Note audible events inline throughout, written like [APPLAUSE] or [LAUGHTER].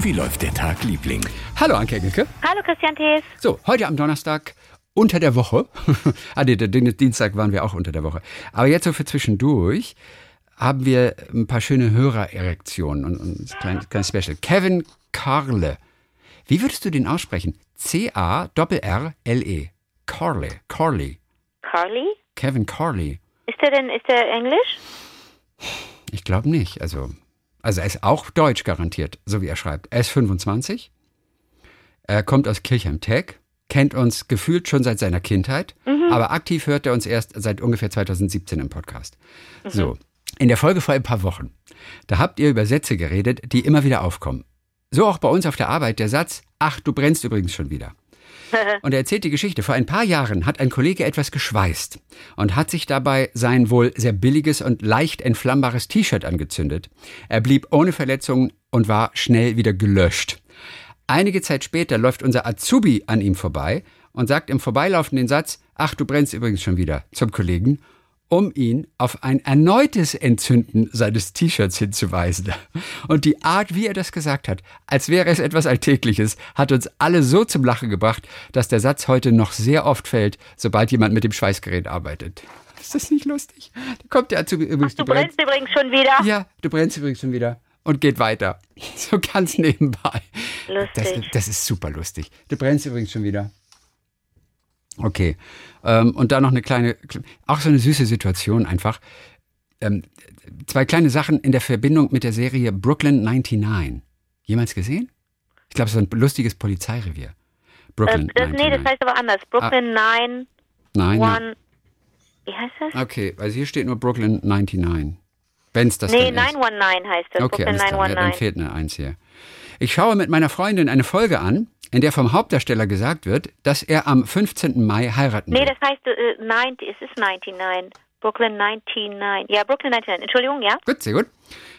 Wie läuft der Tag, Liebling? Hallo, Anke Engelke. Hallo Christian Thees. So, heute am Donnerstag unter der Woche. [LAUGHS] ah, nee, der Dienstag waren wir auch unter der Woche. Aber jetzt so für zwischendurch haben wir ein paar schöne Hörererektionen und, und ein kleines, kleines Special. Kevin Carle. Wie würdest du den aussprechen? C-A-R-R-L-E. Carle. Carly. Carly? Kevin Carly. Ist der denn, ist der Englisch? Ich glaube nicht. Also, also er ist auch Deutsch garantiert, so wie er schreibt. Er ist 25. Er kommt aus Kirchheim-Tech, kennt uns gefühlt schon seit seiner Kindheit, Mhm. aber aktiv hört er uns erst seit ungefähr 2017 im Podcast. So, in der Folge vor ein paar Wochen, da habt ihr über Sätze geredet, die immer wieder aufkommen. So auch bei uns auf der Arbeit der Satz, ach, du brennst übrigens schon wieder. [LAUGHS] Und er erzählt die Geschichte. Vor ein paar Jahren hat ein Kollege etwas geschweißt und hat sich dabei sein wohl sehr billiges und leicht entflammbares T-Shirt angezündet. Er blieb ohne Verletzungen und war schnell wieder gelöscht. Einige Zeit später läuft unser Azubi an ihm vorbei und sagt im Vorbeilaufen den Satz, ach, du brennst übrigens schon wieder, zum Kollegen, um ihn auf ein erneutes Entzünden seines T-Shirts hinzuweisen. Und die Art, wie er das gesagt hat, als wäre es etwas Alltägliches, hat uns alle so zum Lachen gebracht, dass der Satz heute noch sehr oft fällt, sobald jemand mit dem Schweißgerät arbeitet. Ist das nicht lustig? Da kommt der Azubi übrigens. Du brennst übrigens schon wieder. Ja, du brennst übrigens schon wieder. Und geht weiter. So ganz nebenbei. Das, Lustig. das ist super lustig. Du brennst übrigens schon wieder. Okay. Ähm, und da noch eine kleine, auch so eine süße Situation einfach. Ähm, zwei kleine Sachen in der Verbindung mit der Serie Brooklyn 99. Jemals gesehen? Ich glaube, es ist ein lustiges Polizeirevier. Äh, Brooklyn das, nee, das 99. heißt aber anders. Brooklyn 9, Nein. 1. Wie heißt das? Okay, also hier steht nur Brooklyn 99. Wenn es das nee, dann ist. 919 heißt das. Okay, Brooklyn alles klar. Ja, dann 919. fehlt eine Eins hier. Ich schaue mit meiner Freundin eine Folge an, in der vom Hauptdarsteller gesagt wird, dass er am 15. Mai heiraten nee, wird. das heißt, äh, 90, es ist 99. Brooklyn 99. Ja, Brooklyn 99. Entschuldigung, ja? Gut, sehr gut.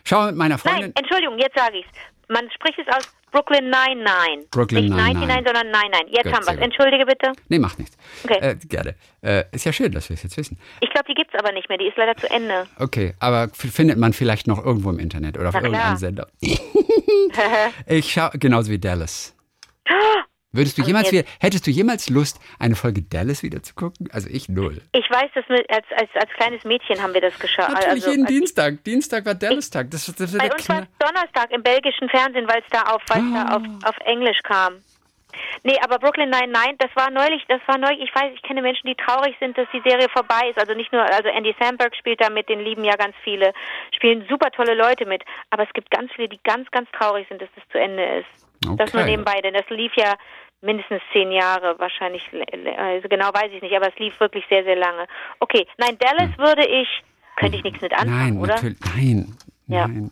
Schaue mit meiner Freundin. Nein, Entschuldigung, jetzt sage ich's. Man spricht es aus Brooklyn 99. Brooklyn Nicht 99. 99, sondern 99. Jetzt Gut, haben wir's. gut. Entschuldige bitte. Nee, macht nichts. Okay. Äh, gerne. Äh, ist ja schön, dass wir es jetzt wissen. Ich glaube, die gibt's aber nicht mehr. Die ist leider zu Ende. Okay, aber findet man vielleicht noch irgendwo im Internet oder auf Na klar. irgendeinem Sender. [LAUGHS] ich schaue, genauso wie Dallas. Würdest du jemals wieder, hättest du jemals Lust, eine Folge Dallas wieder zu gucken? Also ich null. Ich weiß, dass mit, als, als, als kleines Mädchen haben wir das geschaut. Natürlich also, jeden Dienstag. Dienstag war Dallas-Tag. Das, das, Bei uns war Donnerstag im belgischen Fernsehen, weil es da auf, es da auf, Ah. auf Englisch kam. Nee, aber Brooklyn Nine Nine, das war neulich, das war neulich, ich weiß, ich kenne Menschen, die traurig sind, dass die Serie vorbei ist. Also nicht nur, also Andy Samberg spielt da mit, den lieben ja ganz viele, spielen super tolle Leute mit. Aber es gibt ganz viele, die ganz, ganz traurig sind, dass das zu Ende ist. Das nur Okay. nebenbei, denn das lief ja mindestens zehn Jahre, wahrscheinlich, also genau weiß ich nicht, aber es lief wirklich sehr, sehr lange. Okay, nein, Dallas würde ich, könnte ich nichts mit anfangen, Nein, oder? natürlich. Nein. Ja. Nein.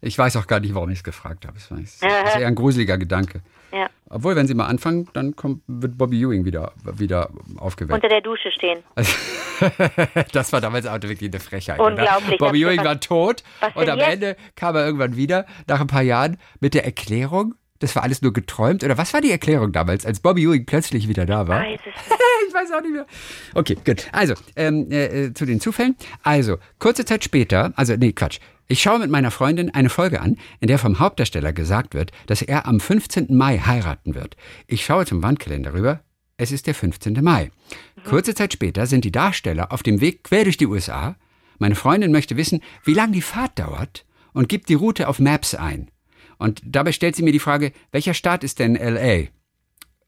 Ich weiß auch gar nicht, warum ich es gefragt habe. Es [LAUGHS] ist eher ein gruseliger Gedanke. Ja. Obwohl, wenn Sie mal anfangen, dann kommt, wird Bobby Ewing wieder, wieder aufgeweckt. Unter der Dusche stehen. Also, [LAUGHS] das war damals auch wirklich eine Frechheit. Unglaublich. Oder? Bobby Das- Ewing war tot und am jetzt? Ende kam er irgendwann wieder, nach ein paar Jahren, mit der Erklärung, das war alles nur geträumt. Oder was war die Erklärung damals, als Bobby Ewing plötzlich wieder da war? Weiß [LAUGHS] ich weiß auch nicht mehr. Okay, gut. Also, ähm, äh, äh, zu den Zufällen. Also, kurze Zeit später, also, nee, Quatsch. Ich schaue mit meiner Freundin eine Folge an, in der vom Hauptdarsteller gesagt wird, dass er am 15. Mai heiraten wird. Ich schaue zum Wandkalender rüber. Es ist der 15. Mai. Kurze Zeit später sind die Darsteller auf dem Weg quer durch die USA. Meine Freundin möchte wissen, wie lang die Fahrt dauert und gibt die Route auf Maps ein. Und dabei stellt sie mir die Frage, welcher Staat ist denn LA?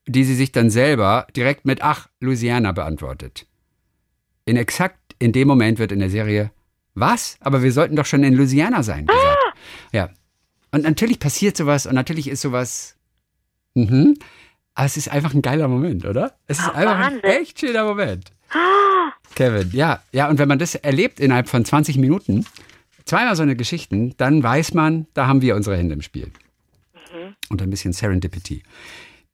die sie sich dann selber direkt mit Ach, Louisiana beantwortet. In exakt in dem Moment wird in der Serie Was? Aber wir sollten doch schon in Louisiana sein. Gesagt. Ja. Und natürlich passiert sowas und natürlich ist sowas. Mhm. Aber es ist einfach ein geiler Moment, oder? Es ist Ach, einfach ein Wahnsinn. echt schöner Moment. Kevin, ja, ja, und wenn man das erlebt innerhalb von 20 Minuten, zweimal so eine Geschichten, dann weiß man, da haben wir unsere Hände im Spiel. Und ein bisschen Serendipity.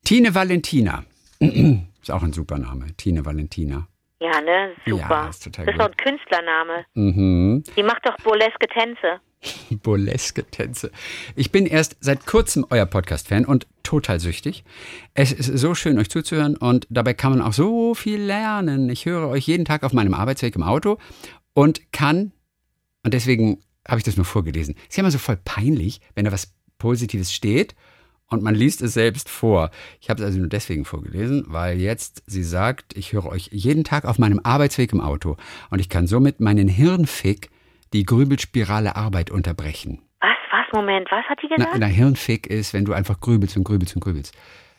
Tine Valentina. [CLEARS THROAT] ist auch ein super Name. Tine Valentina. Ja, ne? Super. Ja, ist total das ist gut. doch ein Künstlername. Mhm. Die macht doch burleske Tänze. [LAUGHS] Burleske Tänze. Ich bin erst seit kurzem euer Podcast-Fan und total süchtig. Es ist so schön, euch zuzuhören und dabei kann man auch so viel lernen. Ich höre euch jeden Tag auf meinem Arbeitsweg im Auto und kann, und deswegen habe ich das nur vorgelesen, ist ja immer so voll peinlich, wenn da was Positives steht und man liest es selbst vor. Ich habe es also nur deswegen vorgelesen, weil jetzt sie sagt, ich höre euch jeden Tag auf meinem Arbeitsweg im Auto und ich kann somit meinen Hirnfick, die Grübelspirale Arbeit unterbrechen. Was, was, Moment, was hat die gesagt? Na, na, Hirnfick ist, wenn du einfach grübelst und grübelst und grübelst.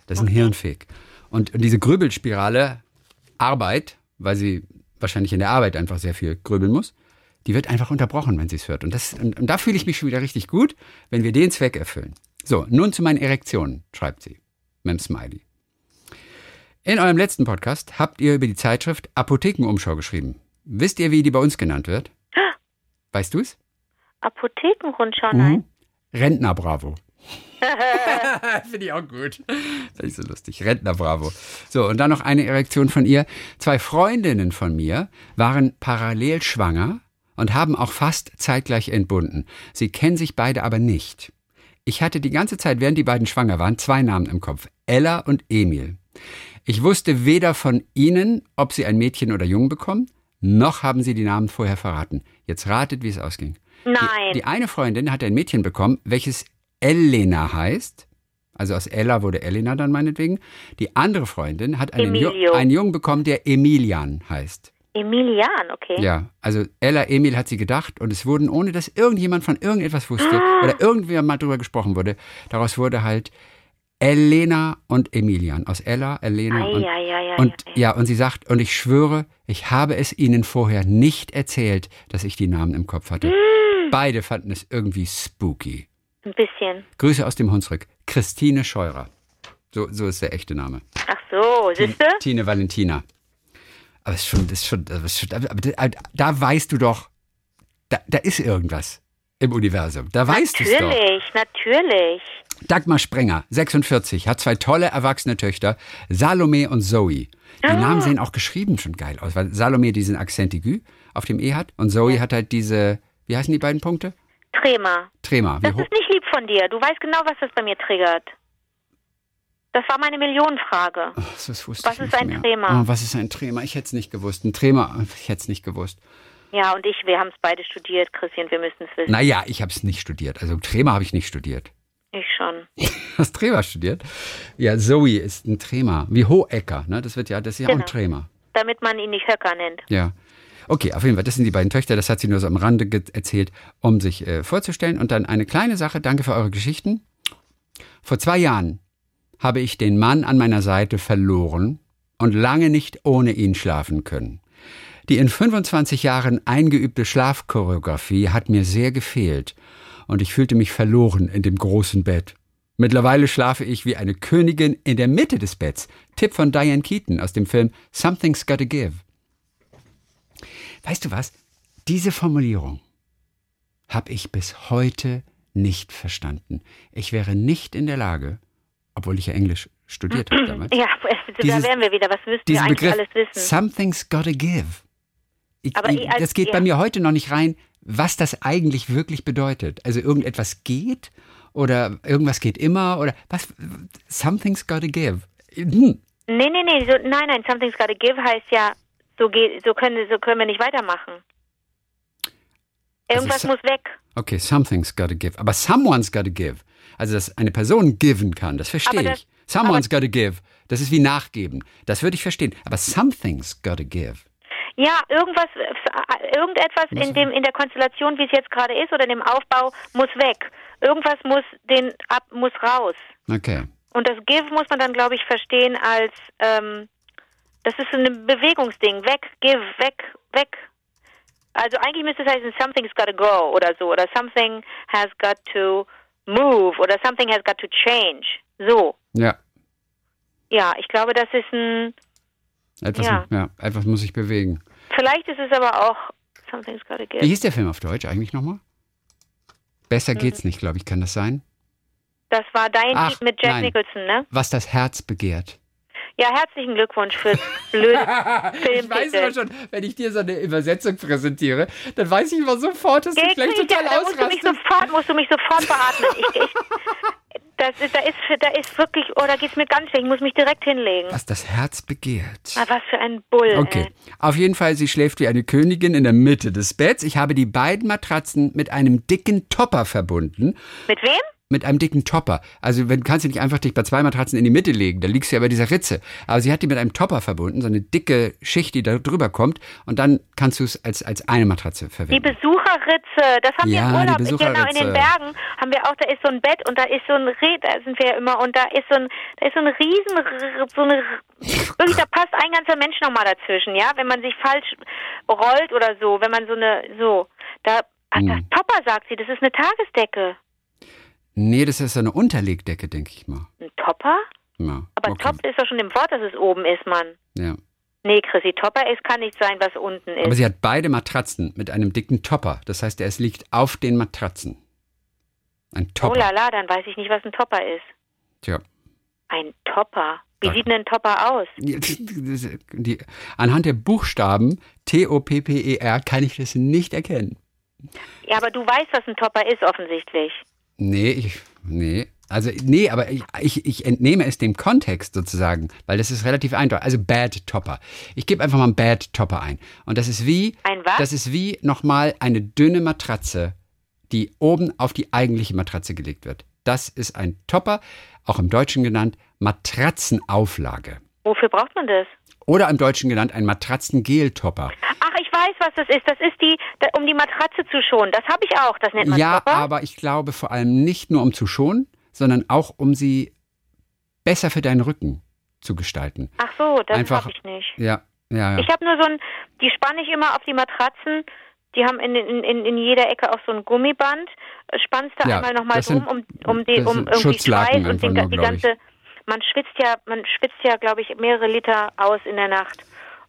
Das ist ein Hirnfick. Und, und diese Grübelspirale Arbeit, weil sie wahrscheinlich in der Arbeit einfach sehr viel grübeln muss, die wird einfach unterbrochen, wenn sie es hört. Und, das, und, und da fühle ich mich schon wieder richtig gut, wenn wir den Zweck erfüllen. So, nun zu meinen Erektionen, schreibt sie mit dem Smiley. In eurem letzten Podcast habt ihr über die Zeitschrift Apothekenumschau geschrieben. Wisst ihr, wie die bei uns genannt wird? [GASPS] Weißt du es? Apothekenrundschau, nein. Rentner Bravo. [LAUGHS] [LAUGHS] Finde ich auch gut. Finde ich so lustig. Rentner Bravo. So, und dann noch eine Erektion von ihr. Zwei Freundinnen von mir waren parallel schwanger und haben auch fast zeitgleich entbunden. Sie kennen sich beide aber nicht. Ich hatte die ganze Zeit, während die beiden schwanger waren, zwei Namen im Kopf. Ella und Emil. Ich wusste weder von ihnen, ob sie ein Mädchen oder Jungen bekommen, noch haben sie die Namen vorher verraten. Jetzt ratet, wie es ausging. Nein. Die, die eine Freundin hat ein Mädchen bekommen, welches Elena heißt. Also aus Ella wurde Elena dann meinetwegen. Die andere Freundin hat einen, Ju einen Jungen bekommen, der Emilian heißt. Emilian, okay. Ja, also Ella Emil hat sie gedacht und es wurden, ohne dass irgendjemand von irgendetwas wusste Ah. oder irgendwer mal drüber gesprochen wurde, daraus wurde halt Elena und Emilian. Aus Ella, Elena Ei, und, ei, ei, und ja, und sie sagt, und ich schwöre, ich habe es ihnen vorher nicht erzählt, dass ich die Namen im Kopf hatte. Hm. Beide fanden es irgendwie spooky. Ein bisschen. Grüße aus dem Hunsrück. Christine Scheurer. So, so ist der echte Name. Ach so, siehste? Tine Valentina. Aber es ist schon, das ist schon, das ist schon aber da, da weißt du doch, da, da ist irgendwas im Universum. Da weißt du es doch. Natürlich, natürlich. Dagmar Sprenger, 46, hat zwei tolle erwachsene Töchter, Salome und Zoe. Die Namen sehen auch geschrieben schon geil aus, weil Salome diesen Akzent aigu auf dem E hat und Zoe hat halt diese, wie heißen die beiden Punkte? Trema. Trema. Das ist nicht lieb von dir. Du weißt genau, was das bei mir triggert. Das war meine Millionenfrage. Ach, das wusste Was ich ist nicht ein mehr. Trema? Oh, was ist ein Trema? Ich hätte es nicht gewusst. Ein Trema, ich hätte es nicht gewusst. Ja, und ich, wir haben es beide studiert, Christian, wir müssen es wissen. Naja, ich habe es nicht studiert. Also Trema habe ich nicht studiert. Ich schon. [LAUGHS] Hast Trema studiert? Ja, Zoe ist ein Trema. Wie Hohecker, ne? Das wird ja, das ist ja auch ein Genau. Trema. Damit man ihn nicht Höcker nennt. Ja. Okay, auf jeden Fall, das sind die beiden Töchter, das hat sie nur so am Rande erzählt, um sich äh, vorzustellen. Und dann eine kleine Sache, danke für eure Geschichten. Vor zwei Jahren habe ich den Mann an meiner Seite verloren und lange nicht ohne ihn schlafen können. Die in 25 Jahren eingeübte Schlafchoreografie hat mir sehr gefehlt und ich fühlte mich verloren in dem großen Bett. Mittlerweile schlafe ich wie eine Königin in der Mitte des Betts. Tipp von Diane Keaton aus dem Film Something's Gotta Give. Weißt du was? Diese Formulierung habe ich bis heute nicht verstanden. Ich wäre nicht in der Lage, obwohl ich ja Englisch studiert [CLEARS THROAT] habe damals, Ja, Dieses- [LAUGHS] da wären wir wieder. Was müssten wir eigentlich Begriff alles wissen? Something's gotta give. Ich, Aber ich, als- das geht ja. bei mir heute noch nicht rein, was das eigentlich wirklich bedeutet. Also irgendetwas geht oder irgendwas geht immer oder was? Something's gotta give. Hm. Nee, nee, nee. So, nein, nein. Something's gotta give heißt ja, so, geht, so, können, so können wir nicht weitermachen. Irgendwas so- muss weg. Okay, something's gotta give. Aber someone's gotta give. Also, dass eine Person given kann, das verstehe das- ich. Someone's gotta give. Das ist wie nachgeben. Das würde ich verstehen. Aber something's gotta give. Ja, irgendwas, äh, irgendetwas in dem in der Konstellation, wie es jetzt gerade ist, oder in dem Aufbau, muss weg. Irgendwas muss den ab, muss raus. Okay. Und das Give muss man dann, glaube ich, verstehen als ähm, das ist so ein Bewegungsding. Weg, give, weg, weg. Also eigentlich müsste es heißen, something's got to go oder so. Oder something has got to move oder something has got to change. So. Ja. Ja, ich glaube, das ist ein. Etwas, ja. Ja. etwas muss sich bewegen. Vielleicht ist es aber auch something's got to Wie give. hieß der Film auf Deutsch eigentlich nochmal? Besser geht's nicht, glaube ich. Kann das sein? Das war dein Ach, Lied mit Jack nein. Nicholson, ne? Was das Herz begehrt. Ja, herzlichen Glückwunsch fürs blöde [LAUGHS] Ich weiß Filmtitel. immer schon, wenn ich dir so eine Übersetzung präsentiere, dann weiß ich immer sofort, dass du Geh, gleich total ja, da musst du mich ausrastest. sofort, musst du mich sofort beatmen. Ich, ich, das ist, da ist, da ist wirklich, oh, da geht's mir ganz schlecht. Ich muss mich direkt hinlegen. Was das Herz begehrt. Ah, was für ein Bull. Okay. Ey. Auf jeden Fall, sie schläft wie eine Königin in der Mitte des Betts. Ich habe die beiden Matratzen mit einem dicken Topper verbunden. Mit wem? Mit einem dicken Topper. Also wenn kannst du nicht einfach dich bei zwei Matratzen in die Mitte legen, da liegst du ja bei dieser Ritze. Aber sie hat die mit einem Topper verbunden, so eine dicke Schicht, die da drüber kommt und dann kannst du es als, als eine Matratze verwenden. Die Besucherritze, das haben Ja, wir im die Urlaub, genau in den Bergen haben wir auch, da ist so ein Bett und da ist so ein Red, da sind wir ja immer und da ist so ein, da ist so ein riesen, so eine, wirklich, da passt ein ganzer Mensch nochmal dazwischen, ja, wenn man sich falsch rollt oder so, wenn man so eine, so, da, ach, das Hm. Topper sagt sie, das ist eine Tagesdecke. Nee, das ist eine Unterlegdecke, denke ich mal. Ein Topper? Ja, Aber okay. Top ist doch schon im Wort, dass es oben ist, Mann. Ja. Nee, Chrissy, Topper ist, kann nicht sein, was unten ist. Aber sie hat beide Matratzen mit einem dicken Topper. Das heißt, es liegt auf den Matratzen. Ein oh Topper. la la, dann weiß ich nicht, was ein Topper ist. Tja. Ein Topper. Wie Ja. sieht denn ein Topper aus? Die, die, anhand der Buchstaben T-O-P-P-E-R kann ich das nicht erkennen. Ja, aber du weißt, was ein Topper ist, offensichtlich. Nee, ich, nee. Also, nee, aber ich, ich, ich entnehme es dem Kontext sozusagen, weil das ist relativ eindeutig. Also Bad Topper. Ich gebe einfach mal ein Bad Topper ein. Und das ist wie, Ein was? das ist wie nochmal eine dünne Matratze, die oben auf die eigentliche Matratze gelegt wird. Das ist ein Topper, auch im Deutschen genannt Matratzenauflage. Wofür braucht man das? Oder im Deutschen genannt ein Matratzengeltopper. Ach, ich weiß, was das ist. Das ist die, da, um die Matratze zu schonen. Das habe ich auch. Das nennt man Ja, Topper. aber ich glaube vor allem nicht nur um zu schonen, sondern auch um sie besser für deinen Rücken zu gestalten. Ach so, das habe ich nicht. Ja, ja, ja. Ich habe nur so ein, die spanne ich immer auf die Matratzen. Die haben in, in, in, jeder Ecke auch so ein Gummiband. Spannst da Ja, einmal nochmal drum, um, um, die, um irgendwie Schweiß und den, nur, die ganze. Man schwitzt ja, man schwitzt ja, glaube ich, mehrere Liter aus in der Nacht.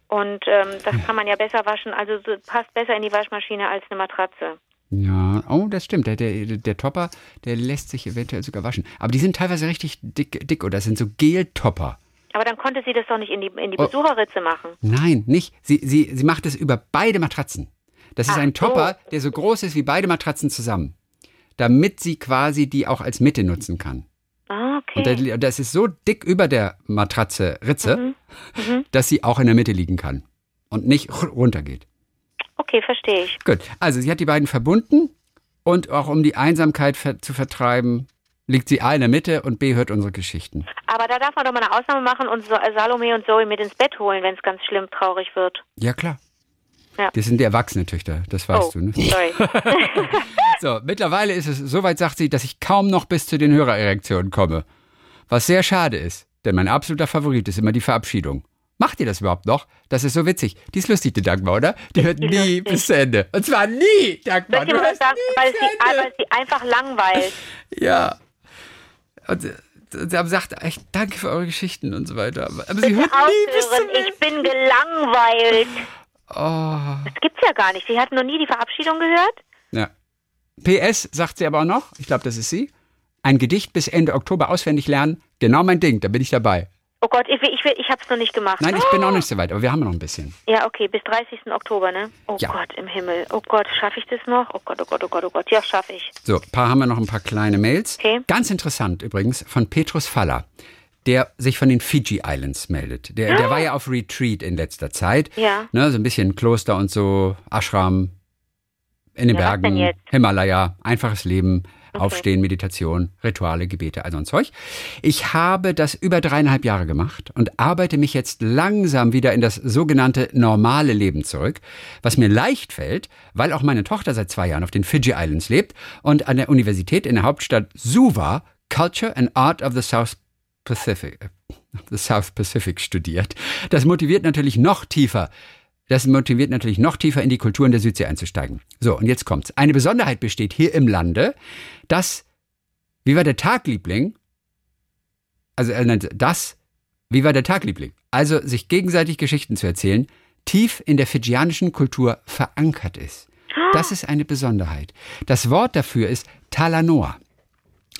Und ähm, das kann man ja besser waschen. Also so, passt besser in die Waschmaschine als eine Matratze. Ja, oh, das stimmt. Der, der, der Topper, der lässt sich eventuell sogar waschen. Aber die sind teilweise richtig dick, dick oder das sind so Geltopper. Aber dann konnte sie das doch nicht in die, in die Oh. Besucherritze machen. Nein, nicht. Sie, sie, sie macht es über beide Matratzen. Das ist Ach ein so. Topper, der so groß ist wie beide Matratzen zusammen. Damit sie quasi die auch als Mitte nutzen kann. Ah, okay. Und das ist so dick über der Matratze Ritze, Mhm. Dass sie auch in der Mitte liegen kann und nicht runtergeht. okay, verstehe ich. Gut, also sie hat die beiden verbunden und auch um die Einsamkeit ver zu vertreiben, liegt sie A in der Mitte und B hört unsere Geschichten. Aber da darf man doch mal eine Ausnahme machen und so Salome und Zoe mit ins Bett holen, wenn es ganz schlimm traurig wird. Ja, klar. Ja. Das sind die erwachsene Töchter, das weißt oh, du, ne? sorry. [LAUGHS] [LAUGHS] So, mittlerweile ist es soweit, sagt sie, dass ich kaum noch bis zu den Hörererektionen komme. Was sehr schade ist, denn mein absoluter Favorit ist immer die Verabschiedung. Macht ihr das überhaupt noch? Das ist so witzig. Die ist lustig, die Dagmar, oder? Die hört die nie lustig. bis zu Ende. Und zwar nie, Dagmar. Du hörst sagen, nie weil sie, weil sie einfach langweilt. [LAUGHS] Ja. Und äh, sie sagt echt Danke für eure Geschichten und so weiter. Aber sie Bitte hört nie bis zum ich bin gelangweilt. Oh. Das gibt's ja gar nicht. Sie hat noch nie die Verabschiedung gehört? Ja. PS sagt sie aber auch noch, ich glaube, das ist sie. Ein Gedicht bis Ende Oktober auswendig lernen, genau mein Ding, da bin ich dabei. Oh Gott, ich, ich, ich hab's noch nicht gemacht. Nein, ich bin auch [GASPS] nicht so weit, aber wir haben noch ein bisschen. Ja, okay, bis 30. Oktober, ne? Oh Ja. Gott im Himmel. Oh Gott, schaffe ich das noch? Oh Gott, oh Gott, oh Gott, oh Gott. Ja, schaffe ich. So, ein paar haben wir noch ein paar kleine Mails. Okay. Ganz interessant übrigens von Petrus Faller, der sich von den Fiji Islands meldet. Der, der war ja auf Retreat in letzter Zeit. Ja. Ne, so ein bisschen Kloster und so, Ashram in den Ja, was denn Bergen, jetzt? Himalaya, einfaches Leben, Okay. Aufstehen, Meditation, Rituale, Gebete, also ein Zeug. Ich habe das über dreieinhalb Jahre gemacht und arbeite mich jetzt langsam wieder in das sogenannte normale Leben zurück, was mir leicht fällt, weil auch meine Tochter seit zwei Jahren auf den Fiji Islands lebt und an der Universität in der Hauptstadt Suva Culture and Art of the South Pacific, äh, the South Pacific studiert. Das motiviert natürlich noch tiefer. Das motiviert natürlich noch tiefer in die Kulturen der Südsee einzusteigen. So, und jetzt kommt's. Eine Besonderheit besteht hier im Lande, dass, wie war der Tagliebling? Also, er nennt das, wie war der Tagliebling? Also, sich gegenseitig Geschichten zu erzählen, tief in der fidschianischen Kultur verankert ist. Das ist eine Besonderheit. Das Wort dafür ist Talanoa.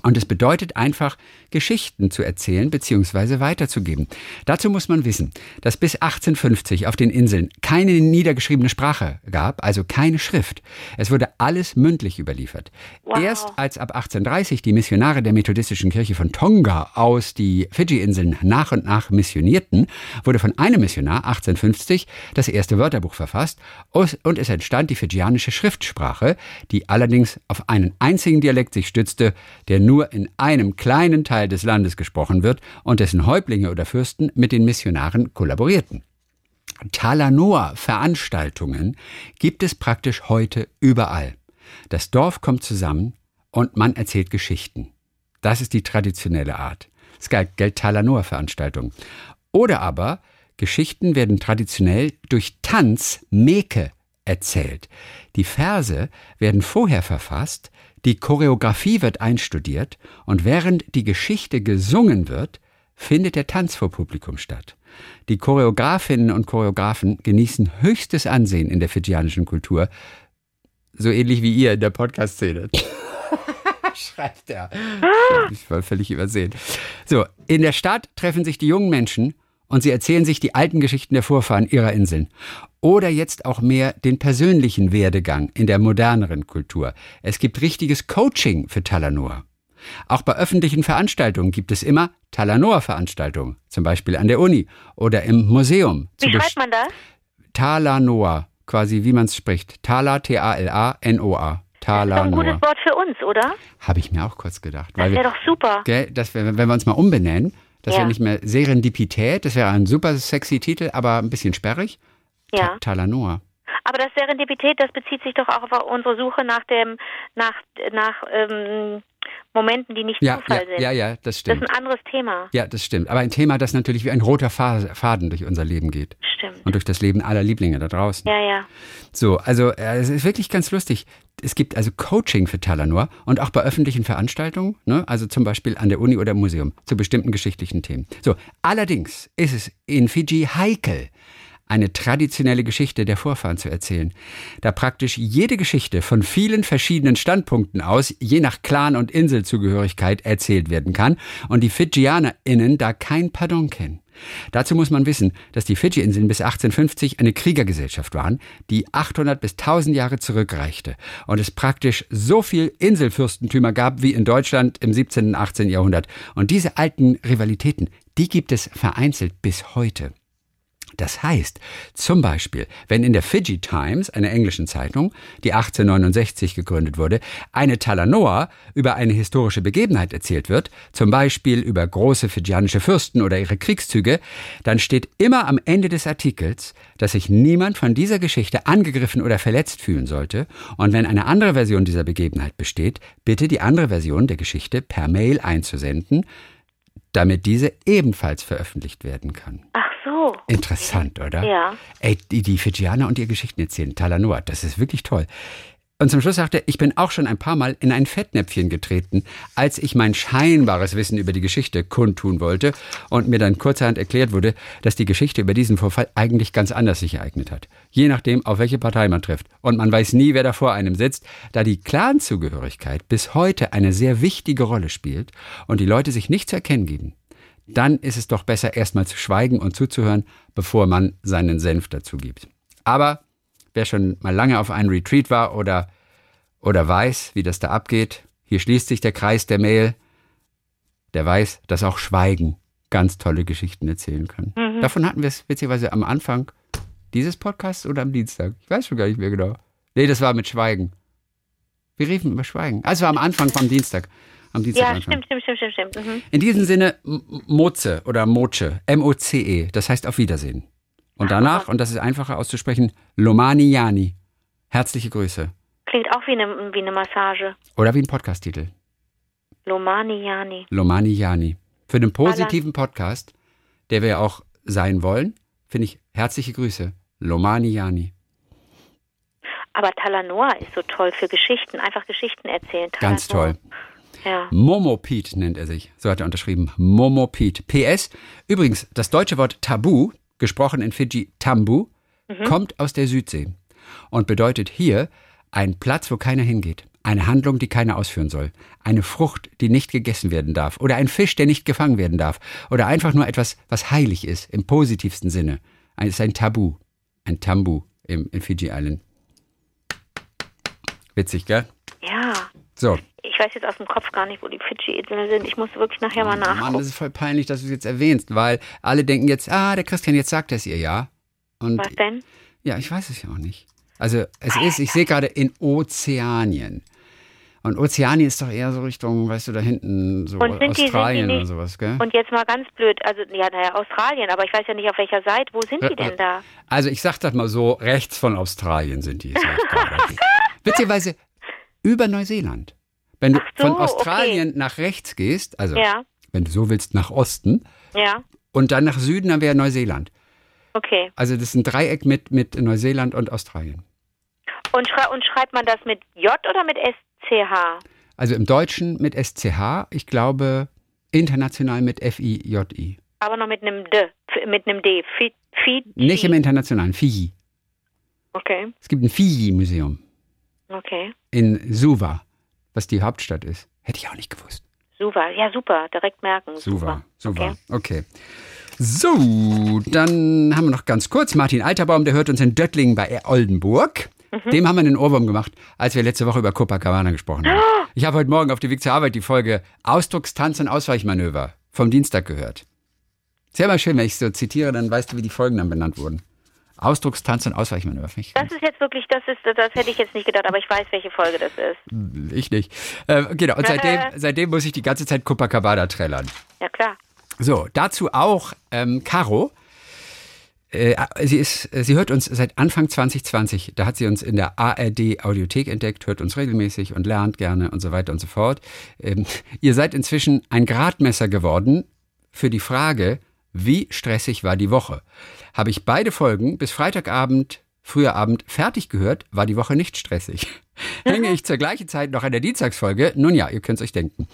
Und es bedeutet einfach, Geschichten zu erzählen bzw. weiterzugeben. Dazu muss man wissen, dass bis 1850 auf den Inseln keine niedergeschriebene Sprache gab, also keine Schrift. Es wurde alles mündlich überliefert. Wow. Erst als ab 1830 die Missionare der methodistischen Kirche von Tonga aus die Fidschi-Inseln nach und nach missionierten, wurde von einem Missionar 1850 das erste Wörterbuch verfasst und es entstand die fidschianische Schriftsprache, die allerdings auf einen einzigen Dialekt sich stützte, der nur nur in einem kleinen Teil des Landes gesprochen wird und dessen Häuptlinge oder Fürsten mit den Missionaren kollaborierten. Talanoa-Veranstaltungen gibt es praktisch heute überall. Das Dorf kommt zusammen und man erzählt Geschichten. Das ist die traditionelle Art. Es gilt Talanoa-Veranstaltungen. Oder aber Geschichten werden traditionell durch Tanz, Meke, erzählt. Die Verse werden vorher verfasst, die Choreografie wird einstudiert und während die Geschichte gesungen wird, findet der Tanz vor Publikum statt. Die Choreografinnen und Choreografen genießen höchstes Ansehen in der fidschianischen Kultur, so ähnlich wie ihr in der Podcast-Szene. [LAUGHS] Schreibt er. Ich war völlig übersehen. So, in der Stadt treffen sich die jungen Menschen und sie erzählen sich die alten Geschichten der Vorfahren ihrer Inseln. Oder jetzt auch mehr den persönlichen Werdegang in der moderneren Kultur. Es gibt richtiges Coaching für Talanoa. Auch bei öffentlichen Veranstaltungen gibt es immer Talanoa-Veranstaltungen, zum Beispiel an der Uni oder im Museum. Wie schreibt man das? Talanoa, quasi wie man es spricht. Tala, T-A-L-A-N-O-A. Talanoa. Das ist ein gutes Wort für uns, oder? Habe ich mir auch kurz gedacht. Das wäre doch super. Gell, das wär, wenn wir uns mal umbenennen, das ja. wäre nicht mehr Serendipität, das wäre ein super sexy Titel, aber ein bisschen sperrig. Ja. Ta Talanoa. Aber das Serendipität, das bezieht sich doch auch auf unsere Suche nach dem, nach, nach ähm, Momenten, die nicht ja, Zufall ja, sind. Ja, ja, das stimmt. Das ist ein anderes Thema. Ja, das stimmt. Aber ein Thema, das natürlich wie ein roter Faden durch unser Leben geht. Stimmt. Und durch das Leben aller Lieblinge da draußen. Ja, ja. So, also äh, es ist wirklich ganz lustig. Es gibt also Coaching für Talanor und auch bei öffentlichen Veranstaltungen, ne? also zum Beispiel an der Uni oder im Museum, zu bestimmten geschichtlichen Themen. So, allerdings ist es in Fiji heikel, eine traditionelle Geschichte der Vorfahren zu erzählen, da praktisch jede Geschichte von vielen verschiedenen Standpunkten aus, je nach Clan und Inselzugehörigkeit, erzählt werden kann und die FidschianerInnen da kein Pardon kennen. Dazu muss man wissen, dass die Fidschi-Inseln bis 1850 eine Kriegergesellschaft waren, die 800 bis 1000 Jahre zurückreichte und es praktisch so viel Inselfürstentümer gab wie in Deutschland im 17. und 18. Jahrhundert. Und diese alten Rivalitäten, die gibt es vereinzelt bis heute. Das heißt, zum Beispiel, wenn in der Fiji Times, einer englischen Zeitung, die 1869 gegründet wurde, eine Talanoa über eine historische Begebenheit erzählt wird, zum Beispiel über große fidschianische Fürsten oder ihre Kriegszüge, dann steht immer am Ende des Artikels, dass sich niemand von dieser Geschichte angegriffen oder verletzt fühlen sollte. Und wenn eine andere Version dieser Begebenheit besteht, bitte die andere Version der Geschichte per Mail einzusenden, damit diese ebenfalls veröffentlicht werden kann. Ach so. Interessant, oder? Ja. Ey, die, die Fidschianer und ihr Geschichten erzählen, Talanoa, das ist wirklich toll. Und zum Schluss sagte er, ich bin auch schon ein paar Mal in ein Fettnäpfchen getreten, als ich mein scheinbares Wissen über die Geschichte kundtun wollte und mir dann kurzerhand erklärt wurde, dass die Geschichte über diesen Vorfall eigentlich ganz anders sich ereignet hat. Je nachdem, auf welche Partei man trifft. Und man weiß nie, wer da vor einem sitzt, da die Clanzugehörigkeit bis heute eine sehr wichtige Rolle spielt und die Leute sich nicht zu erkennen geben. Dann ist es doch besser, erstmal zu schweigen und zuzuhören, bevor man seinen Senf dazu gibt. Aber wer schon mal lange auf einem Retreat war oder, oder weiß, wie das da abgeht, hier schließt sich der Kreis der Mail, der weiß, dass auch Schweigen ganz tolle Geschichten erzählen kann. Mhm. Davon hatten wir es witzigerweise am Anfang dieses Podcasts oder am Dienstag. Ich weiß schon gar nicht mehr genau. Nee, das war mit Schweigen. Wir riefen über Schweigen. Also war am Anfang vom Dienstag. Am Dienstag ja, stimmt, stimmt, stimmt, stimmt. stimmt. Mhm. In diesem Sinne, Moze oder Moce, M-O-C-E, das heißt auf Wiedersehen. Und danach, und das ist einfacher auszusprechen, Lomani Yani. Herzliche Grüße. Klingt auch wie eine, wie eine Massage. Oder wie ein Podcast-Titel. Lomani Yani. Lomani Yani. Für den positiven Podcast, der wir ja auch sein wollen, finde ich herzliche Grüße. Lomani Yani. Aber Talanoa ist so toll für Geschichten, einfach Geschichten erzählen. Talanoa. Ganz toll. Ja. Momo Pete nennt er sich. So hat er unterschrieben. Momo Pete. PS. Übrigens, das deutsche Wort Tabu gesprochen in Fidschi Tambu, mhm. kommt aus der Südsee und bedeutet hier ein Platz, wo keiner hingeht. Eine Handlung, die keiner ausführen soll. Eine Frucht, die nicht gegessen werden darf. Oder ein Fisch, der nicht gefangen werden darf. Oder einfach nur etwas, was heilig ist, im positivsten Sinne. Es ist ein Tabu. Ein Tambu im, in Fiji Island. Witzig, gell? So. Ich weiß jetzt aus dem Kopf gar nicht, wo die Fidschi-Inseln sind. Ich muss wirklich nachher mal nachgucken. Mann, das ist voll peinlich, dass du es jetzt erwähnst, weil alle denken jetzt, ah, der Christian, jetzt sagt er es ihr ja. Und Was denn? Ja, ich weiß es ja auch nicht. Also es ist, ich sehe gerade in Ozeanien. Und Ozeanien ist doch eher so Richtung, weißt du, da hinten, so Und die- Australien sind die und sowas, gell? Und jetzt mal ganz blöd, also ja, naja, Australien, aber ich weiß ja nicht auf welcher Seite. Wo sind die Äh, äh, denn da? Also ich sag das mal so, rechts von Australien sind die. [LAUGHS] Witzigerweise über Neuseeland. Wenn du so, von Australien nach rechts gehst, also Ja, wenn du so willst, nach Osten ja, und dann nach Süden, dann wäre Neuseeland. okay. Also das ist ein Dreieck mit, mit Neuseeland und Australien. Und, schrei und schreibt man das mit J oder mit SCH? Also im Deutschen mit SCH, ich glaube international mit F-I-J-I. Aber noch mit einem D, mit einem D. Fi, Fi, Nicht im internationalen, Fiji. Okay, Es gibt ein Fiji-Museum okay. In Suva, was die Hauptstadt ist. Hätte ich auch nicht gewusst. Super, ja super, direkt merken. Suva. Suva. Okay. So, dann haben wir noch ganz kurz Martin Alterbaum, der hört uns in Döttlingen bei Oldenburg. Mhm. Dem haben wir einen Ohrwurm gemacht, als wir letzte Woche über Copacabana gesprochen haben. Ah! Ich habe heute Morgen auf die Weg zur Arbeit die Folge Ausdruckstanz und Ausweichmanöver vom Dienstag gehört. Ist ja immer schön, wenn ich so zitiere, dann weißt du, wie die Folgen dann benannt wurden. Ausdruckstanz und Ausweichmanöver. Ich Das ist jetzt wirklich, das ist, das hätte ich jetzt nicht gedacht, aber ich weiß, welche Folge das ist. Ich nicht. Äh, genau, und seitdem, [LAUGHS] seitdem muss ich die ganze Zeit Copacabana trällern. Ja klar. So, dazu auch ähm, Caro. Äh, sie, ist, sie hört uns seit Anfang 2020. Da hat sie uns in der ARD Audiothek entdeckt, hört uns regelmäßig und lernt gerne und so weiter und so fort. Ähm, ihr seid inzwischen ein Gradmesser geworden für die Frage, wie stressig war die Woche? Habe ich beide Folgen bis Freitagabend, früher Abend fertig gehört, war die Woche nicht stressig. [LAUGHS] Hänge ich zur gleichen Zeit noch an der Dienstagsfolge? Nun ja, ihr könnt es euch denken.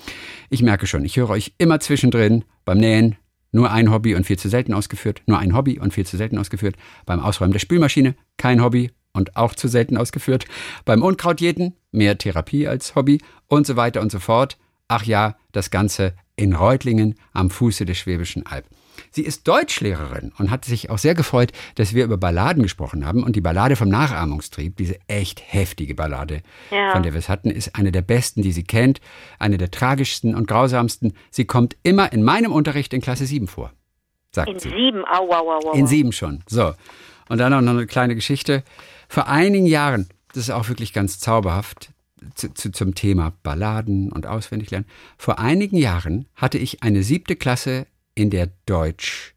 Ich merke schon, ich höre euch immer zwischendrin beim Nähen, nur ein Hobby und viel zu selten ausgeführt, nur ein Hobby und viel zu selten ausgeführt, beim Ausräumen der Spülmaschine, kein Hobby und auch zu selten ausgeführt, beim Unkrautjäten, mehr Therapie als Hobby und so weiter und so fort. Ach ja, das Ganze in Reutlingen am Fuße der Schwäbischen Alb. Sie ist Deutschlehrerin und hat sich auch sehr gefreut, dass wir über Balladen gesprochen haben. Und die Ballade vom Nachahmungstrieb, diese echt heftige Ballade, Ja. von der wir es hatten, ist eine der besten, die sie kennt, eine der tragischsten und grausamsten. Sie kommt immer in meinem Unterricht in Klasse 7 vor, sagt In sie. sieben, au, au, au, au. In sieben schon. So. Und dann auch noch eine kleine Geschichte. Vor einigen Jahren, das ist auch wirklich ganz zauberhaft, zu, zu, zum Thema Balladen und Auswendiglernen. Vor einigen Jahren hatte ich eine siebte Klasse in der Deutsch,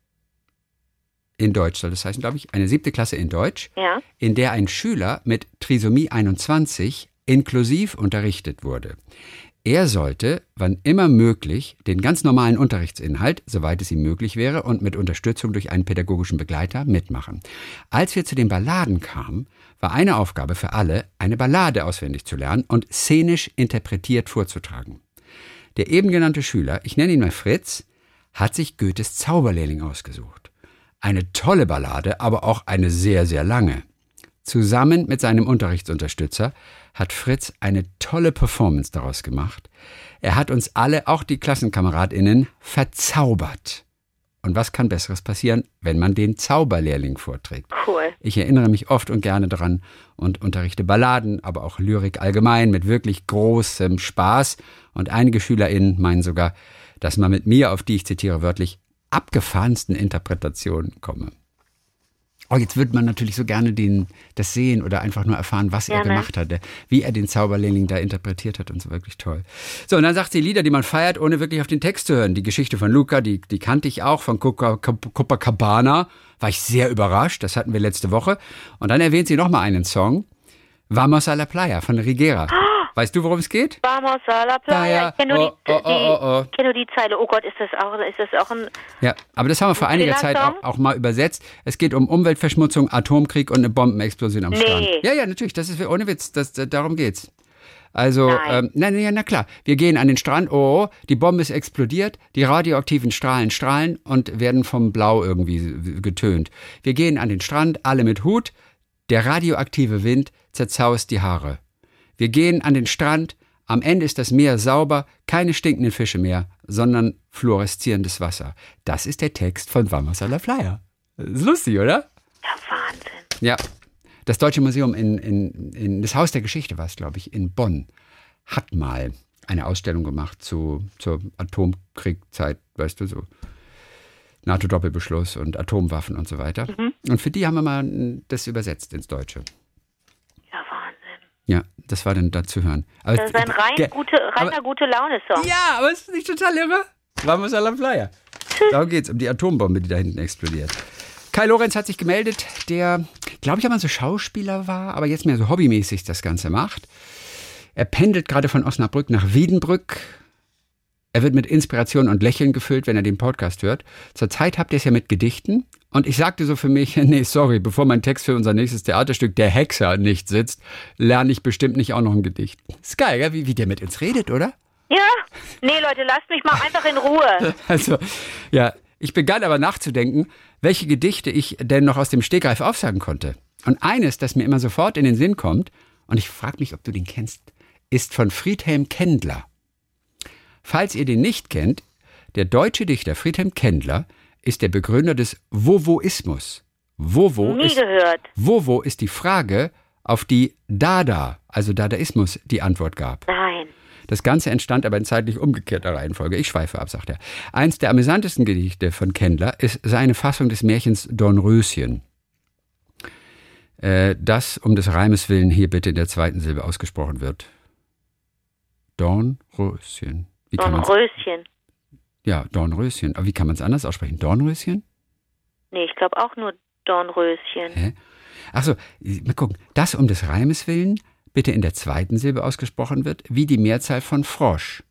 in Deutsch soll das heißen, glaube ich, eine siebte Klasse in Deutsch, Ja, in der ein Schüler mit Trisomie 21 inklusiv unterrichtet wurde. Er sollte, wann immer möglich, den ganz normalen Unterrichtsinhalt, soweit es ihm möglich wäre, und mit Unterstützung durch einen pädagogischen Begleiter mitmachen. Als wir zu den Balladen kamen, war eine Aufgabe für alle, eine Ballade auswendig zu lernen und szenisch interpretiert vorzutragen. Der eben genannte Schüler, ich nenne ihn mal Fritz, hat sich Goethes Zauberlehrling ausgesucht. Eine tolle Ballade, aber auch eine sehr, sehr lange. Zusammen mit seinem Unterrichtsunterstützer hat Fritz eine tolle Performance daraus gemacht. Er hat uns alle, auch die Klassenkameradinnen, verzaubert. Und was kann Besseres passieren, wenn man den Zauberlehrling vorträgt? cool. Ich erinnere mich oft und gerne daran und unterrichte Balladen, aber auch Lyrik allgemein mit wirklich großem Spaß. Und einige SchülerInnen meinen sogar, dass man mit mir, auf die ich zitiere wörtlich, abgefahrensten Interpretationen komme. Oh, jetzt würde man natürlich so gerne den, das sehen oder einfach nur erfahren, was er Ja, ne? gemacht hat, wie er den Zauberlehrling da interpretiert hat und so wirklich toll. So, und dann sagt sie Lieder, die man feiert, ohne wirklich auf den Text zu hören. Die Geschichte von Luca, die, die kannte ich auch, von Copacabana, war ich sehr überrascht, das hatten wir letzte Woche. Und dann erwähnt sie nochmal einen Song, Vamos a la Playa von Rigera. Weißt du, worum es geht? Vamos a la playa. Playa. Ich kenne nur, Oh, die, oh, oh, oh, oh. kenn nur die Zeile. Oh Gott, ist das auch, ist das auch ein. Ja, aber das haben wir vor einiger Zeit auch, auch mal übersetzt. Es geht um Umweltverschmutzung, Atomkrieg und eine Bombenexplosion am Nee. Strand. Ja, ja, natürlich, das ist ohne Witz, das, darum geht's. Also, Nein. ähm, nein, nein, na klar. Wir gehen an den Strand, oh, die Bombe ist explodiert, die radioaktiven Strahlen strahlen und werden vom Blau irgendwie getönt. Wir gehen an den Strand, alle mit Hut, der radioaktive Wind zerzaust die Haare. Wir gehen an den Strand, am Ende ist das Meer sauber, keine stinkenden Fische mehr, sondern fluoreszierendes Wasser. Das ist der Text von Vamos a la Playa. Ist lustig, oder? Ja, Wahnsinn. Ja. Das Deutsche Museum in, in, in das Haus der Geschichte war es, glaube ich, in Bonn, hat mal eine Ausstellung gemacht zu, zur Atomkriegzeit, weißt du, so NATO-Doppelbeschluss und Atomwaffen und so weiter. Und für die haben wir mal das übersetzt ins Deutsche. Ja, das war dann da zu hören. Aber das ist ein rein der, gute, reiner aber, gute Laune-Song. Ja, aber ist nicht total irre? Vamos a la Flyer. Darum geht's, um die Atombombe, die da hinten explodiert. Kai Lorenz hat sich gemeldet, der, glaube ich, einmal so Schauspieler war, aber jetzt mehr so hobbymäßig das Ganze macht. Er pendelt gerade von Osnabrück nach Wiedenbrück. Er wird mit Inspiration und Lächeln gefüllt, wenn er den Podcast hört. Zurzeit habt ihr es ja mit Gedichten. Und ich sagte so für mich, [LAUGHS] nee, sorry, bevor mein Text für unser nächstes Theaterstück Der Hexer nicht sitzt, lerne ich bestimmt nicht auch noch ein Gedicht. Ist geil, ja? wie, wie der mit uns redet, oder? Ja, nee, Leute, lasst mich mal einfach in Ruhe. [LAUGHS] Also, ja, ich begann aber nachzudenken, welche Gedichte ich denn noch aus dem Stegreif aufsagen konnte. Und eines, das mir immer sofort in den Sinn kommt, und ich frage mich, ob du den kennst, ist von Friedhelm Kendler. Falls ihr den nicht kennt, der deutsche Dichter Friedhelm Kendler ist der Begründer des Vovoismus. Vovo Nie ist, gehört. Vovo ist die Frage, auf die Dada, also Dadaismus, die Antwort gab. Nein. Das Ganze entstand aber in zeitlich umgekehrter Reihenfolge. Ich schweife ab, sagt er. Eins der amüsantesten Gedichte von Kendler ist seine Fassung des Märchens Dornröschen. Äh, das um des Reimes willen hier bitte in der zweiten Silbe ausgesprochen wird. Dornröschen. Wie Dornröschen. Ja, Dornröschen. Aber wie kann man es anders aussprechen? Dornröschen? Nee, ich glaube auch nur Dornröschen. Hä? Achso, mal gucken. Das um des Reimes willen bitte in der zweiten Silbe ausgesprochen wird, wie die Mehrzahl von Frosch.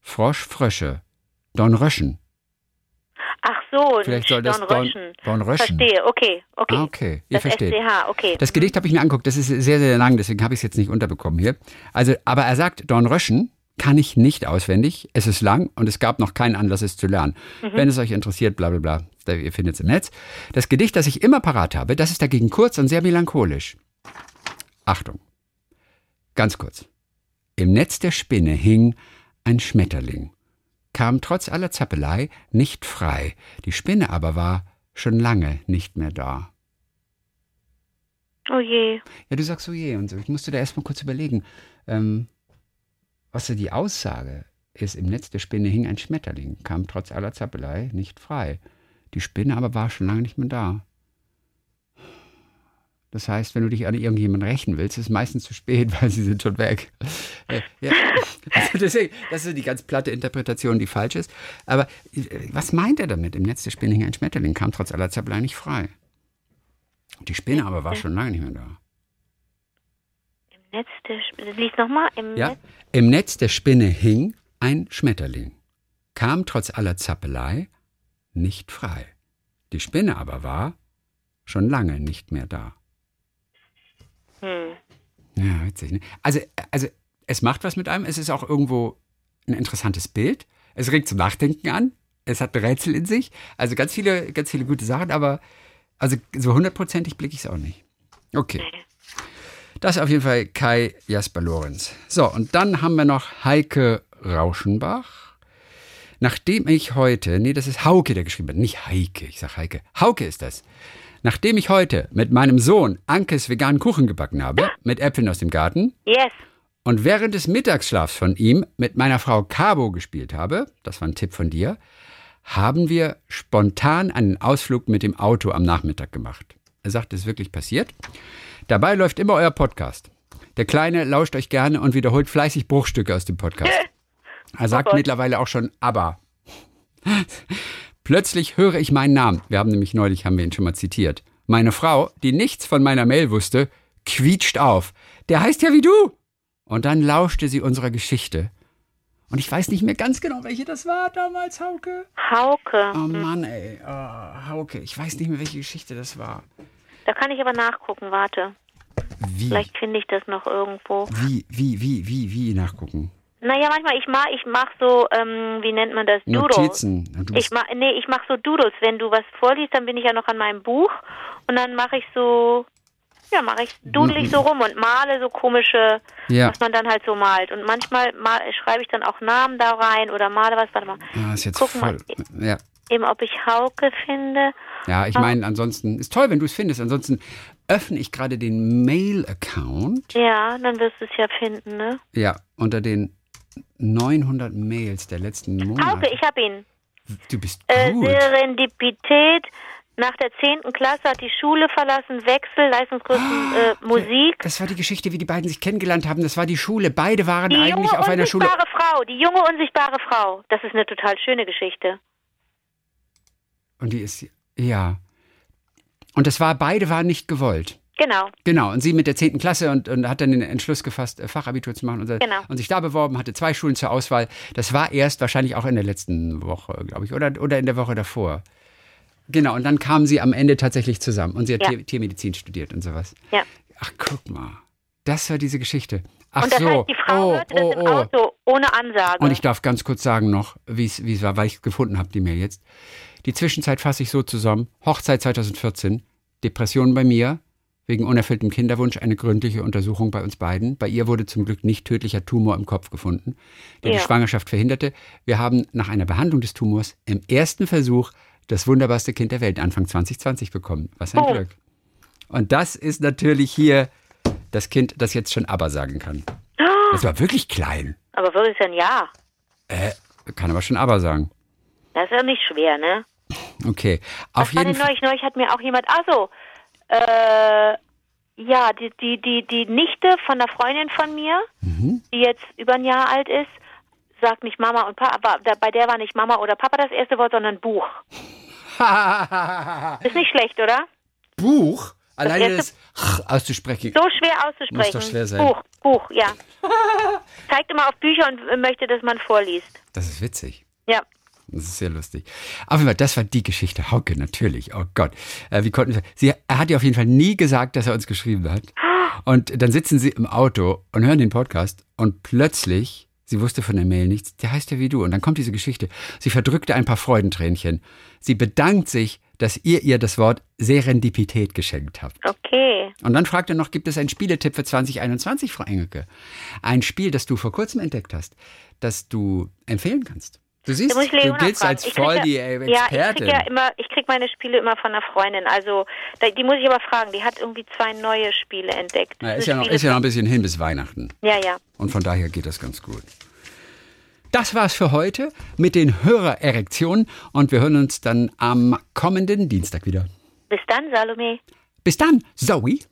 Frosch, Frösche. Dornröschen. Ach so, Vielleicht soll das Dornröschen. Dornröschen. Verstehe, okay, okay. Ah, okay, ihr das versteht. SCH, okay. Das Gedicht habe ich mir angeguckt, das ist sehr, sehr lang, deswegen habe ich es jetzt nicht unterbekommen hier. Also, aber er sagt, Dornröschen kann ich nicht auswendig, es ist lang und es gab noch keinen Anlass, es zu lernen. Mhm. Wenn es euch interessiert, bla bla bla, ihr findet es im Netz. Das Gedicht, das ich immer parat habe, das ist dagegen kurz und sehr melancholisch. Achtung. Ganz kurz. Im Netz der Spinne hing ein Schmetterling, kam trotz aller Zappelei nicht frei, die Spinne aber war schon lange nicht mehr da. Oh je. Ja, du sagst oh je und so. Ich musste da erstmal kurz überlegen, ähm, was so die Aussage ist. Im Netz der Spinne hing ein Schmetterling, kam trotz aller Zappelei nicht frei. Die Spinne aber war schon lange nicht mehr da. Das heißt, wenn du dich an irgendjemanden rächen willst, ist es meistens zu spät, [LAUGHS] weil sie sind schon weg. Äh, ja. also deswegen, das ist die ganz platte Interpretation, die falsch ist. Aber äh, was meint er damit? Im Netz der Spinne hing ein Schmetterling, kam trotz aller Zappelei nicht frei. Die Spinne aber war schon lange nicht mehr da. Im Netz der Spinne, lies nochmal. Im, ja? Im Netz der Spinne hing ein Schmetterling, kam trotz aller Zappelei nicht frei. Die Spinne aber war schon lange nicht mehr da. Hm. Ja, witzig. Ne? Also, also es macht was mit einem. Es ist auch irgendwo ein interessantes Bild. Es regt zum Nachdenken an. Es hat Rätsel in sich. Also ganz viele, ganz viele gute Sachen, aber also so hundertprozentig blicke ich es auch nicht. Okay. Das ist auf jeden Fall Kai Jasper Lorenz. So, und dann haben wir noch Heike Rauschenbach. Nachdem ich heute, nee, das ist Hauke, der geschrieben hat, nicht Heike, ich sag Heike. Hauke ist das. Nachdem ich heute mit meinem Sohn Ankes veganen Kuchen gebacken habe, mit Äpfeln aus dem Garten, yes. und während des Mittagsschlafs von ihm mit meiner Frau Cabo gespielt habe, das war ein Tipp von dir, haben wir spontan einen Ausflug mit dem Auto am Nachmittag gemacht. Er sagt, es ist wirklich passiert. Dabei läuft immer euer Podcast. Der Kleine lauscht euch gerne und wiederholt fleißig Bruchstücke aus dem Podcast. Er sagt oh mittlerweile auch schon aber. Plötzlich höre ich meinen Namen. Wir haben nämlich neulich, haben wir ihn schon mal zitiert. Meine Frau, die nichts von meiner Mail wusste, quietscht auf. Der heißt ja wie du. Und dann lauschte sie unserer Geschichte. Und ich weiß nicht mehr ganz genau, welche das war damals, Hauke. Hauke. Oh Mann, ey. Oh, Hauke, ich weiß nicht mehr, welche Geschichte das war. Da kann ich aber nachgucken, warte. Wie? Vielleicht finde ich das noch irgendwo. Wie, wie, wie, wie, wie nachgucken? Naja, manchmal, ich mach, ich mach so, ähm, wie nennt man das? Doodles. Notizen. Ich mach, nee, ich mach so Doodles. Wenn du was vorliest, dann bin ich ja noch an meinem Buch und dann mache ich so, ja, mache ich, doodle ich so rum und male so komische, ja. was man dann halt so malt. Und manchmal mal, schreibe ich dann auch Namen da rein oder male was, warte mal. Ja, ist jetzt Gucken voll. Mal, ja. Eben, ob ich Hauke finde. Ja, ich meine, ansonsten, ist toll, wenn du es findest. Ansonsten öffne ich gerade den Mail-Account. Ja, dann wirst du es ja finden, ne? Ja, unter den 900 Mails der letzten Monate. Hauke, ich habe ihn. Du bist Äh, gut. Serendipität, nach der 10. Klasse hat die Schule verlassen, Wechsel, Leistungskurs äh, Musik. Das war die Geschichte, wie die beiden sich kennengelernt haben. Das war die Schule. Beide waren Die eigentlich junge, auf einer Schule. unsichtbare Frau, die junge, unsichtbare Frau. Das ist eine total schöne Geschichte. Und die ist, ja. Und das war, beide waren nicht gewollt. Genau. Genau, und sie mit der 10. Klasse und, und hat dann den Entschluss gefasst, äh, Fachabitur zu machen und, Genau. und sich da beworben, hatte zwei Schulen zur Auswahl. Das war erst wahrscheinlich auch in der letzten Woche, glaube ich, oder, oder in der Woche davor. Genau, und dann kamen sie am Ende tatsächlich zusammen und sie hat Ja. Tier, Tiermedizin studiert und sowas. Ja. Ach, guck mal. Das war diese Geschichte. Ach und das so. heißt, die Frau oh, hörte das oh, im oh. Auto ohne Ansage. Und ich darf ganz kurz sagen noch, wie es wie es war, weil ich es gefunden habe, die Mail jetzt. Die Zwischenzeit fasse ich so zusammen. Hochzeit 2014, Depression bei mir, wegen unerfülltem Kinderwunsch eine gründliche Untersuchung bei uns beiden. Bei ihr wurde zum Glück nicht tödlicher Tumor im Kopf gefunden, der die Ja. Schwangerschaft verhinderte. Wir haben nach einer Behandlung des Tumors im ersten Versuch das wunderbarste Kind der Welt Anfang 2020 bekommen. Was ein Oh. Glück. Und das ist natürlich hier das Kind, das jetzt schon aber sagen kann. Das war wirklich klein. Aber wirklich ein Ja. Äh, kann aber schon aber sagen. Das ist ja nicht schwer, ne? Okay. Auf Was war jeden denn Fall. neulich? Neulich hat mir auch jemand, also, äh, ja, die, die, die, die Nichte von einer Freundin von mir, Mhm. die jetzt über ein Jahr alt ist, sagt nicht Mama und Papa, bei der war nicht Mama oder Papa das erste Wort, sondern Buch. [LAUGHS] Ist nicht schlecht, oder? Buch? Alleine das, erste- auszusprechen. So schwer auszusprechen. Muss doch schwer sein. Buch, Buch, ja. [LAUGHS] Zeigt immer auf Bücher und äh, möchte, dass man vorliest. Das ist witzig. Ja. Das ist sehr lustig. Auf jeden Fall, das war die Geschichte. Hauke, natürlich. Oh Gott. Äh, wie konnten wir. Sie, er hat ja auf jeden Fall nie gesagt, dass er uns geschrieben hat. Und dann sitzen sie im Auto und hören den Podcast und plötzlich, sie wusste von der Mail nichts, der heißt ja wie du. Und dann kommt diese Geschichte. Sie verdrückte ein paar Freudentränchen. Sie bedankt sich, dass ihr ihr das Wort Serendipität geschenkt habt. Okay. Und dann fragt er noch, gibt es einen Spieletipp für 2021, Frau Engelke? Ein Spiel, das du vor kurzem entdeckt hast, das du empfehlen kannst. Du siehst, du giltst als voll ja, die äh, Ja, ich Expertin. krieg ja immer, ich krieg meine Spiele immer von einer Freundin. Also die muss ich aber fragen. Die hat irgendwie zwei neue Spiele entdeckt. Na, ist, ja noch, Spiele ist ja noch ein bisschen hin bis Weihnachten. ja, ja. Und von daher geht das ganz gut. Das war's für heute mit den Hörererektionen und wir hören uns dann am kommenden Dienstag wieder. Bis dann, Salome. Bis dann, Zoe.